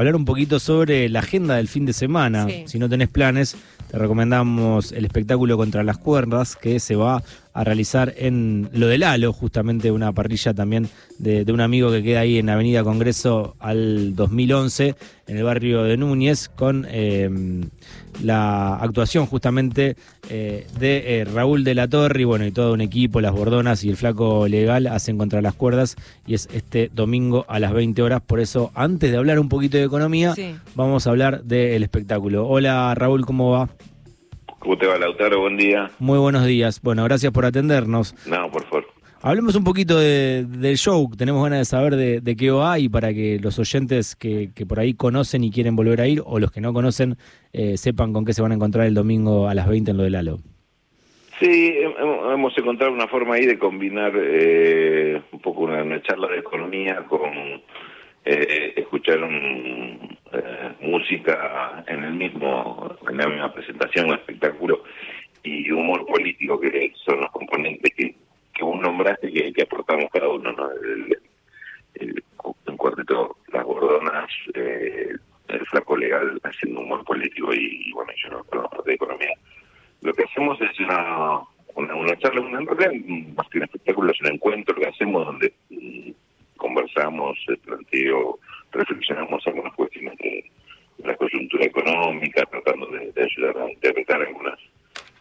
hablar un poquito sobre la agenda del fin de semana. Sí. Si no tenés planes, te recomendamos el espectáculo Contra las Cuerdas, que se va a realizar en lo del Halo, justamente una parrilla también de, de un amigo que queda ahí en Avenida Congreso al 2011, en el barrio de Núñez, con eh, la actuación justamente eh, de eh, Raúl de la Torre y bueno, y todo un equipo, las Bordonas y el Flaco Legal hacen contra las cuerdas y es este domingo a las 20 horas. Por eso, antes de hablar un poquito de economía, Sí. vamos a hablar del espectáculo. Hola Raúl, ¿cómo va? ¿Cómo te va, Lautaro? Buen día. Muy buenos días. Bueno, gracias por atendernos. No, por favor. Hablemos un poquito de- del show. Tenemos ganas de saber de, de qué va y para que los oyentes que, que por ahí conocen y quieren volver a ir o los que no conocen eh, sepan con qué se van a encontrar el domingo a las 20 en lo del Halo. Sí, hem- hemos encontrado una forma ahí de combinar eh, un poco una, una charla de economía con eh, escuchar un, eh, música en el mismo, en la misma presentación, espectáculo y humor político que son los componentes que, que vos nombraste que, aportamos cada uno, ¿no? El, el, el cuarteto, las gordonas, eh, el flaco legal haciendo humor político y, bueno, yo no con la parte de economía. Lo que hacemos es una, una, una charla, una, más que un espectáculo, es un encuentro que hacemos donde mm, conversamos, planteo, reflexionamos algunas cuestiones de, la coyuntura económica, tratando de, ayudar a interpretar algunas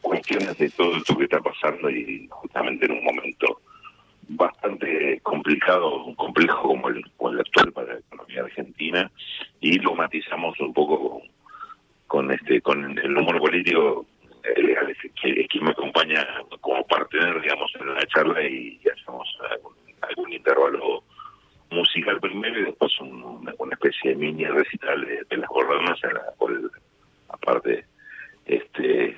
cuestiones de todo esto que está pasando y justamente en un momento bastante complicado, complejo como el, actual para la economía argentina y lo matizamos un poco con, este con el humor político eh, legal es que, quien me acompaña como partener digamos en la charla y, hacemos algún, algún intervalo musical primero y después un- una, una especie de mini recital de, de las gordonas en la cual aparte este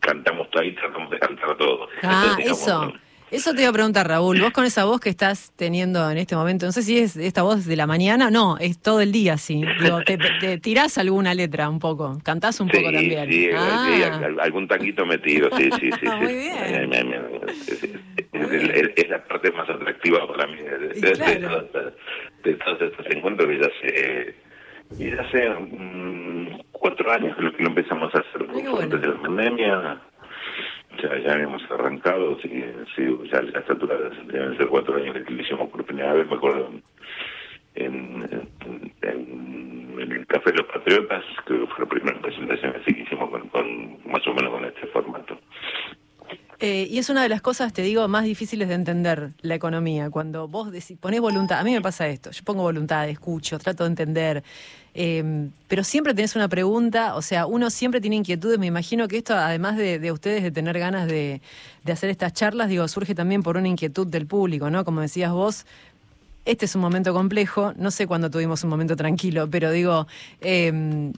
cantamos ahí tratamos de cantar todo Ah, eso. Eso te iba a preguntar, Raúl. Vos con esa voz que estás teniendo en este momento, no sé si es esta voz de la mañana, no, es todo el día, sí. Digo, te, te- tirás alguna letra un poco, cantás un poco también. sí, Ah. sí, al- algún taquito metido, sí, sí, sí. sí. Muy bien. Es, la parte más atractiva para mí de, claro. todos, de todos estos encuentros que ya hace, y ya hace mm, cuatro años que lo, empezamos a hacer bueno. antes de la pandemia. Ya, ya habíamos arrancado, sí, sí, ya a esta altura deben ser cuatro años que lo hicimos por primera vez, me acuerdo en, en, en- en el Café de los Patriotas, que fue la primera presentación así que hicimos con, con más o menos con este formato. Eh, y es una de las cosas, te digo, más difíciles de entender la economía. Cuando vos deci- ponés voluntad, a mí me pasa esto, yo pongo voluntad, escucho, trato de entender, eh, pero siempre tenés una pregunta, o sea, uno siempre tiene inquietudes, me imagino que esto, además de, de ustedes de tener ganas de, hacer estas charlas, digo, surge también por una inquietud del público, ¿no? Como decías vos, este es un momento complejo, no sé cuándo tuvimos un momento tranquilo, pero digo, eh,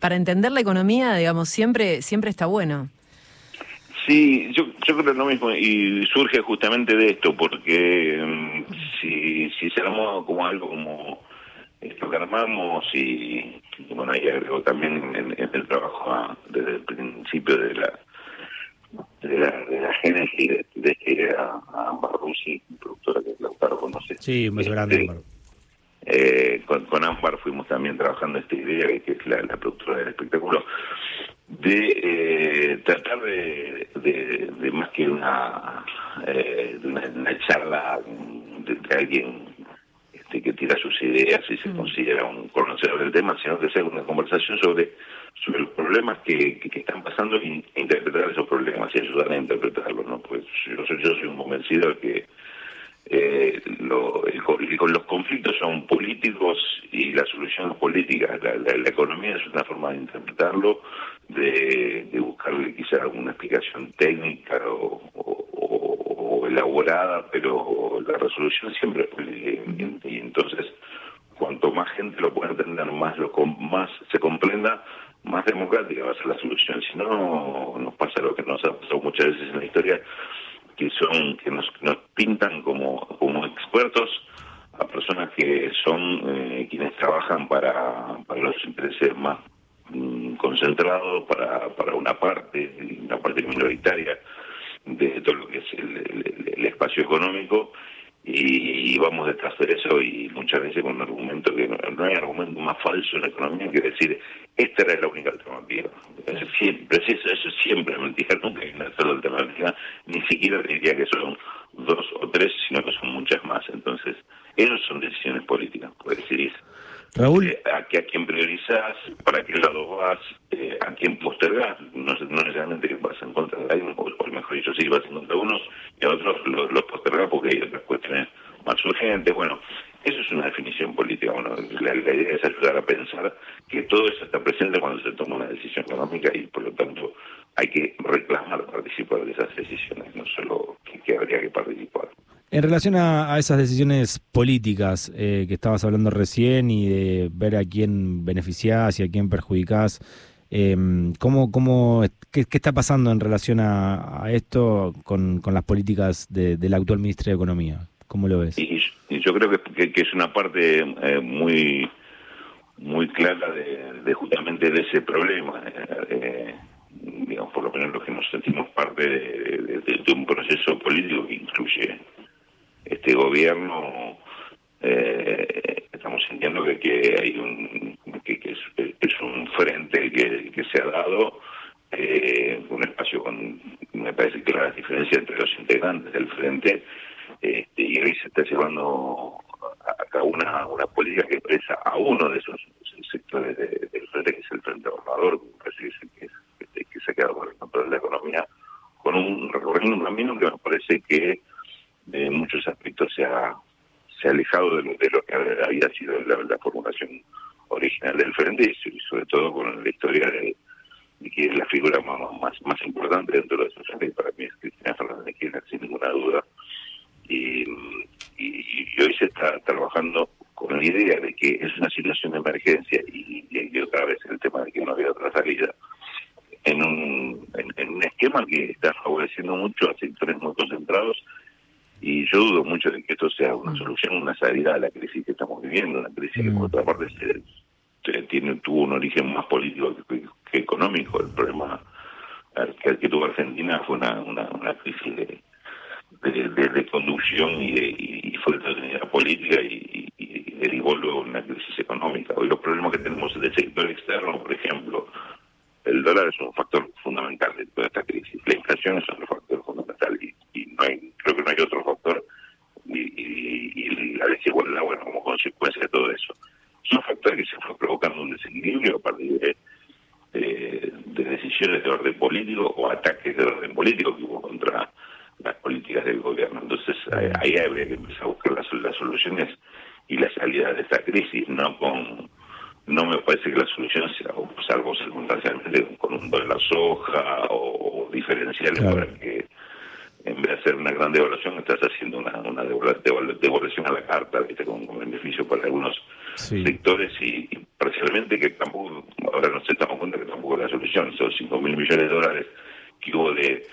para entender la economía, digamos, siempre, siempre está bueno. Sí, yo, yo creo lo mismo y surge justamente de esto, porque mm, si, si se armó como algo como esto que armamos y, y bueno, ahí agrego también en, en el trabajo ah, desde el principio de la de la, de la génesis de, de esta idea a Ámbar Rusi, productora que Lautaro conoce. Sí, beso grande. Este, eh, con, con Ámbar fuimos también trabajando esta idea, que es la, la productora del espectáculo, de eh, tratar de, de, de más que una, eh, de una, una charla de, alguien este, que tira sus ideas y se considera un conocedor del tema, sino que sea una conversación sobre sobre los problemas que, que, que están pasando e interpretar esos problemas y ayudar a interpretarlos, ¿no? Pues yo, soy- yo soy un convencido de que eh, lo, los conflictos son políticos y la solución es política. La, economía es una forma de interpretarlo, de, de buscarle quizá alguna explicación técnica o, elaborada, pero la resolución siempre es política. Y, entonces, cuanto más gente lo pueda entender, más, lo, más se comprenda, más democrática va a ser la solución. Si no, nos pasa lo que nos ha pasado muchas veces en la historia, que son que nos, nos pintan como, como expertos a personas que son eh, quienes trabajan para, para los intereses más mm, concentrados, para, para una parte, una parte minoritaria de todo lo que es el, espacio económico y, vamos detrás de eso y muchas veces con un argumento que no, hay argumento más falso en la economía que decir esta era la única alternativa. siempre, eso, eso siempre es mentira, nunca hay una sola alternativa, ni siquiera diría que son dos o tres, sino que son muchas más. Entonces, esas son decisiones políticas, puede decir eso. Raúl. Eh, a, a, quién priorizás, para qué lado vas, eh, a quién postergás. No, no necesariamente vas en contra de alguien, o, mejor dicho, sí, vas en contra de unos y a otros los, los postergás porque hay otras cuestiones más urgentes. Bueno, eso es una definición política. Bueno, la, idea es ayudar a pensar que todo eso está presente cuando se toma una decisión económica y por lo tanto hay que reclamar participar de esas decisiones, no solo que habría que participar. En relación a, esas decisiones políticas eh, que estabas hablando recién y de ver a quién beneficiás y a quién perjudicás, eh, ¿cómo, cómo, qué, está pasando en relación a, esto con, las políticas de, del actual ministro de Economía? ¿Cómo lo ves? Y, yo creo que, que, es una parte eh, muy muy clara de, justamente de ese problema. Eh, digamos, por lo menos los que nos sentimos parte de un proceso político que incluye este gobierno eh, estamos sintiendo que, que hay un que, es, un frente que, que se ha dado eh, un espacio con me parece que la diferencia entre los integrantes del frente este, y hoy se está llevando a una, una política que expresa a uno de esos sectores del frente que es el frente ahorrador que, que, que se ha quedado con el control de la economía con un recorriendo un camino que me parece que en muchos aspectos se ha, se ha alejado de lo, de lo que había sido la, formulación original del Frente y sobre todo con la historia de, que es la figura más, más, importante dentro de esos frente para mí es Cristina Fernández Kirchner sin ninguna duda y, y, hoy se está trabajando con la idea de que es una situación de emergencia y, y, otra vez el tema de que no había otra salida en un, en un esquema que está favoreciendo mucho a sectores muy concentrados y yo dudo mucho de que esto sea una mm. solución, una salida a la crisis que estamos viviendo, una crisis que por mm. otra parte se, tiene, tuvo un origen más político que, económico. El problema que, tuvo Argentina fue una, una, crisis de, de, conducción y, de, y, fue de política y, derivó luego una crisis económica. Hoy los problemas que tenemos en el sector externo, por ejemplo, el dólar es un factor fundamental de toda esta crisis, la inflación es otro factor fundamental y, no hay, creo que no hay otro factor y, la desigualdad, bueno, como consecuencia de todo eso. Son factores que se fue provocando un desequilibrio a partir de, de, decisiones de orden político o ataques de orden político que hubo contra las políticas del gobierno. Entonces ahí habría que empezar a buscar las, las soluciones y la salida de esta crisis, no con no me parece que la solución sea, salvo circunstancialmente con un dólar soja o, diferenciales para que en vez de hacer una gran devaluación estás haciendo una, una devaluación a la carta, ¿viste? Con, beneficio para algunos sectores y, parcialmente que tampoco, ahora nos estamos cuenta que tampoco es la solución, esos 5 mil millones de dólares que hubo de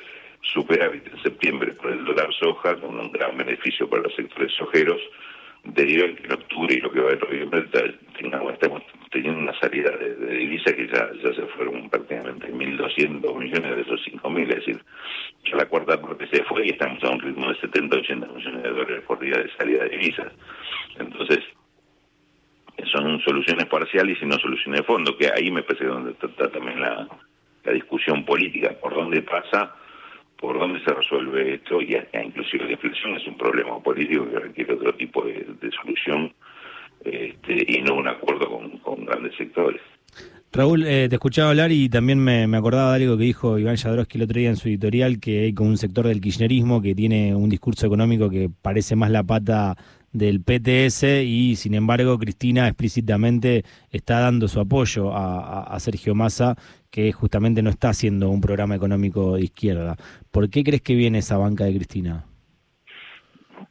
superávit en septiembre por el dólar soja, con un gran beneficio para los sectores sojeros, deriva en que en octubre y lo que va a noviembre estamos teniendo una salida de, divisas que ya, ya se fueron prácticamente 1.200 millones de esos 5.000, es decir, parte se fue y estamos a un ritmo de 70, 80 millones de dólares por día de salida de divisas. Entonces, son soluciones parciales y no soluciones de fondo, que ahí me parece donde está también la, la discusión política, por dónde pasa por dónde se resuelve esto y inclusive la inflación es un problema político que requiere otro tipo de, solución este, y no un acuerdo con, grandes sectores. Raúl, eh, te escuchaba hablar y también me, acordaba de algo que dijo Iván Jadrowski el otro día en su editorial, que hay como un sector del kirchnerismo que tiene un discurso económico que parece más la pata del PTS y sin embargo Cristina explícitamente está dando su apoyo a, Sergio Massa que justamente no está haciendo un programa económico de izquierda. ¿Por qué crees que viene esa banca de Cristina?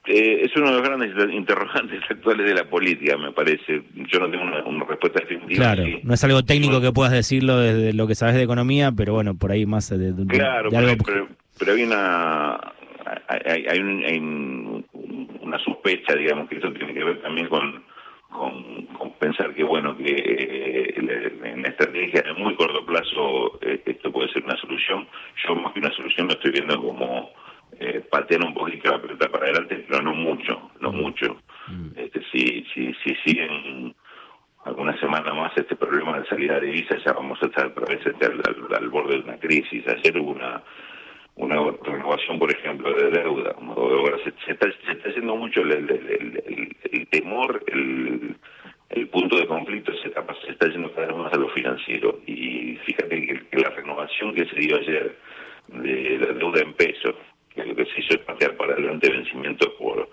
Eh, es uno de los grandes interrogantes actuales de la política, me parece. Yo no tengo una, respuesta definitiva. Claro, no es algo técnico que puedas decirlo desde lo que sabes de economía, pero bueno, por ahí más de, claro, Pero, pero, hay una hay, hay, un, una sospecha, digamos, que eso tiene que ver también con, con, pensar que, bueno, que eh, en la estrategia de muy corto plazo eh, esto puede ser una solución. Yo más que una solución lo estoy viendo como eh, patear un poquito la pelota para adelante, pero no mucho, no mm. mucho. Mm. Este, si, si, si siguen alguna semana más este problema de salida de divisas, ya vamos a estar otra vez este al, al, borde de una crisis. Ayer hubo una, una renovación, por ejemplo, de deuda. Se, se, está, se está haciendo mucho el, temor, el, el punto de conflicto se está, se está yendo cada vez más a lo financiero. Y fíjate que, que la renovación que se dio ayer de la deuda en pesos que lo que se hizo es patear para adelante vencimientos por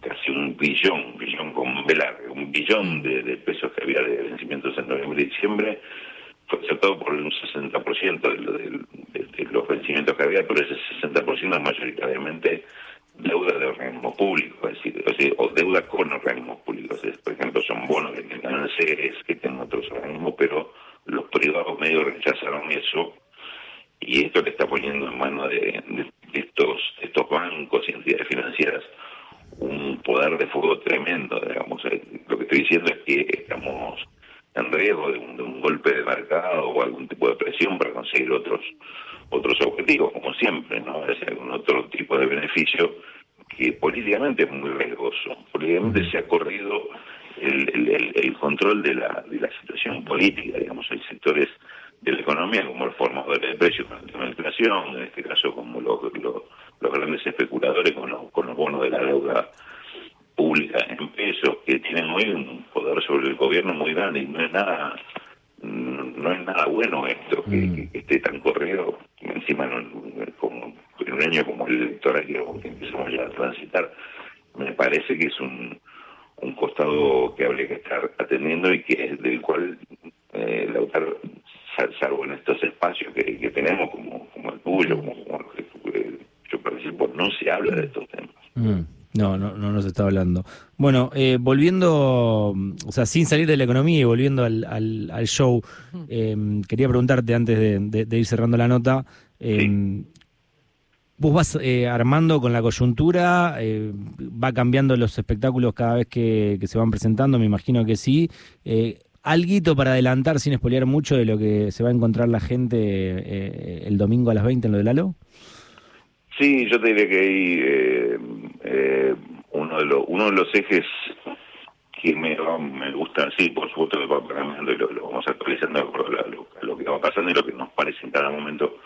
casi un billón, billón con velar, un billón de, pesos que había de vencimientos en noviembre y diciembre, fue aceptado por un 60% de, de, los vencimientos que había, pero ese 60% es mayoritariamente deuda de organismos públicos, es decir, o, deuda con organismos públicos. por ejemplo, son bonos que tengan CES, que tengan otros organismos, pero los privados medios rechazaron eso y esto le está poniendo en manos de, estos, estos bancos y entidades financieras un poder de fuego tremendo, digamos. Eh, lo que estoy diciendo es que estamos en riesgo de un, golpe de mercado o algún tipo de presión para conseguir otros otros objetivos, como siempre, ¿no? Es algún otro tipo de beneficio que políticamente es muy riesgoso. Políticamente se ha corrido el, el, control de la, de la situación política, digamos, hay sectores de la economía como el formador de precios con de inflación, en este caso como los, los, grandes especuladores con los, con los bonos de la deuda pública en pesos que tienen hoy un poder sobre el gobierno muy grande y no es nada no es nada bueno esto que, mm. esté tan corrido encima como en un año como el electoral que, empezamos ya a transitar me parece que es un un costado que habría que estar atendiendo y que del cual eh, Lautaro salvo en estos espacios que, que tenemos como, como el tuyo como, yo participo no se habla de estos temas mm. No, no, no nos está hablando. Bueno, eh, volviendo, o sea, sin salir de la economía y volviendo al, al, show, eh, quería preguntarte antes de, ir cerrando la nota, eh, ¿vos vas armando con la coyuntura? ¿Va cambiando los espectáculos cada vez que, se van presentando? Me imagino que sí. ¿Alguito para adelantar sin espolear mucho de lo que se va a encontrar la gente el domingo a las 20 en lo del Lalo? Sí, yo te diría que hay eh, eh, uno de los uno de los ejes que me, me gusta, sí, por supuesto lo, vamos actualizando a lo, lo, que va pasando y lo que nos parece en cada momento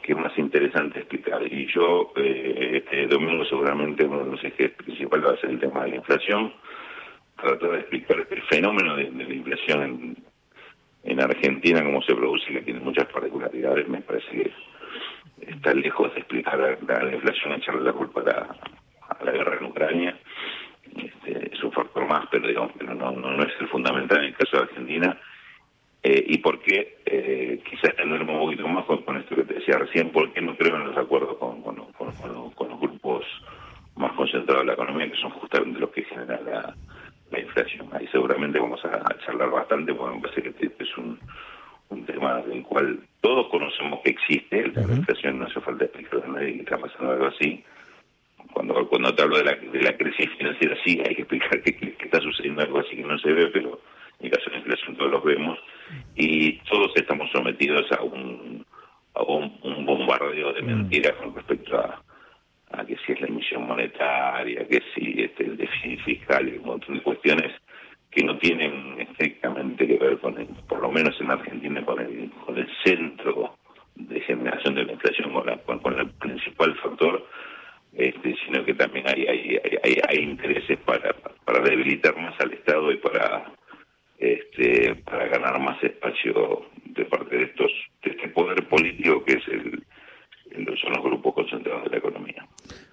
que es más interesante explicar. Y yo, eh, este domingo seguramente uno de los ejes principales va a ser el tema de la inflación, tratar de explicar el fenómeno de, la inflación en, en Argentina, cómo se produce, que tiene muchas particularidades, me parece que está lejos de explicar la, inflación, echarle la culpa a la, guerra en Ucrania. Este, es un factor más, pero digamos, pero no, no, es el fundamental en el caso de Argentina. Eh, y por qué, eh, quizás extenderme un poquito más con, esto que te decía recién, por qué no creo en los acuerdos con, con, los grupos más concentrados de la economía, que son justamente los que generan la, inflación. Ahí seguramente vamos a, charlar bastante, porque me parece que este es un, un tema del cual todos conocemos que existe, la inflación no hace falta explicar a nadie que está pasando algo así. Cuando cuando te hablo de la, de la crisis financiera, sí, hay que explicar que, está sucediendo algo así que no se ve, pero en el caso de la inflación todos lo vemos y todos estamos sometidos a un, a un, bombardeo de mentiras con respecto a, que si es la emisión monetaria, que si este, el déficit fiscal y un montón de cuestiones que no tienen estrictamente que ver con, el, por lo menos en Argentina, con el, con el centro de generación de la inflación, con, con, el principal factor, este, sino que también hay, hay, hay, intereses para, para debilitar más al Estado y para este, para ganar más espacio de parte de estos de este poder político que es el, son los grupos concentrados de la.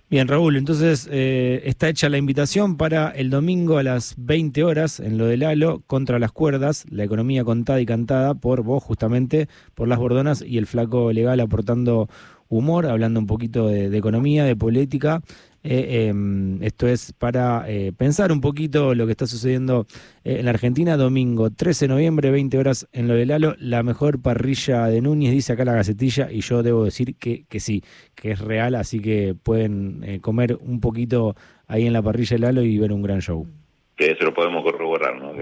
Bien, Raúl, entonces eh, está hecha la invitación para el domingo a las 20 horas en lo del Halo contra las cuerdas, la economía contada y cantada por vos justamente, por las bordonas y el flaco legal aportando humor, hablando un poquito de economía, de política eh, em, esto es para eh, pensar un poquito lo que está sucediendo eh, en la Argentina. Domingo 13 de noviembre, 20 horas en lo de Lalo. La mejor parrilla de Núñez, dice acá la gacetilla, y yo debo decir que, que sí, que es real, así que pueden comer un poquito ahí en la parrilla de Lalo y ver un gran show que eso lo podemos corroborar, ¿no?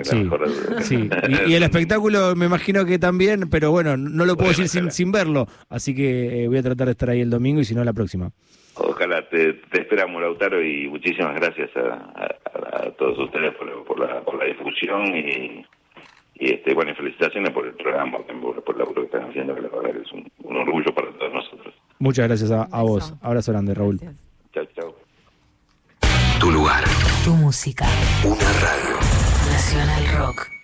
sí, Y, el espectáculo me imagino que también, pero bueno, no lo puedo decir sin, sin, verlo, así que voy a tratar de estar ahí el domingo y si no la próxima. Ojalá, te, esperamos, Lautaro, y muchísimas gracias a, todos ustedes por, la, por la difusión y, y este, bueno, felicitaciones por el programa, por, por el laburo que están haciendo, que la verdad que es un, un orgullo para todos nosotros. Muchas gracias a, a vos. Abrazo grande, Raúl. Chao, chao. Tu lugar. Tu música. Una radio. Nacional Rock.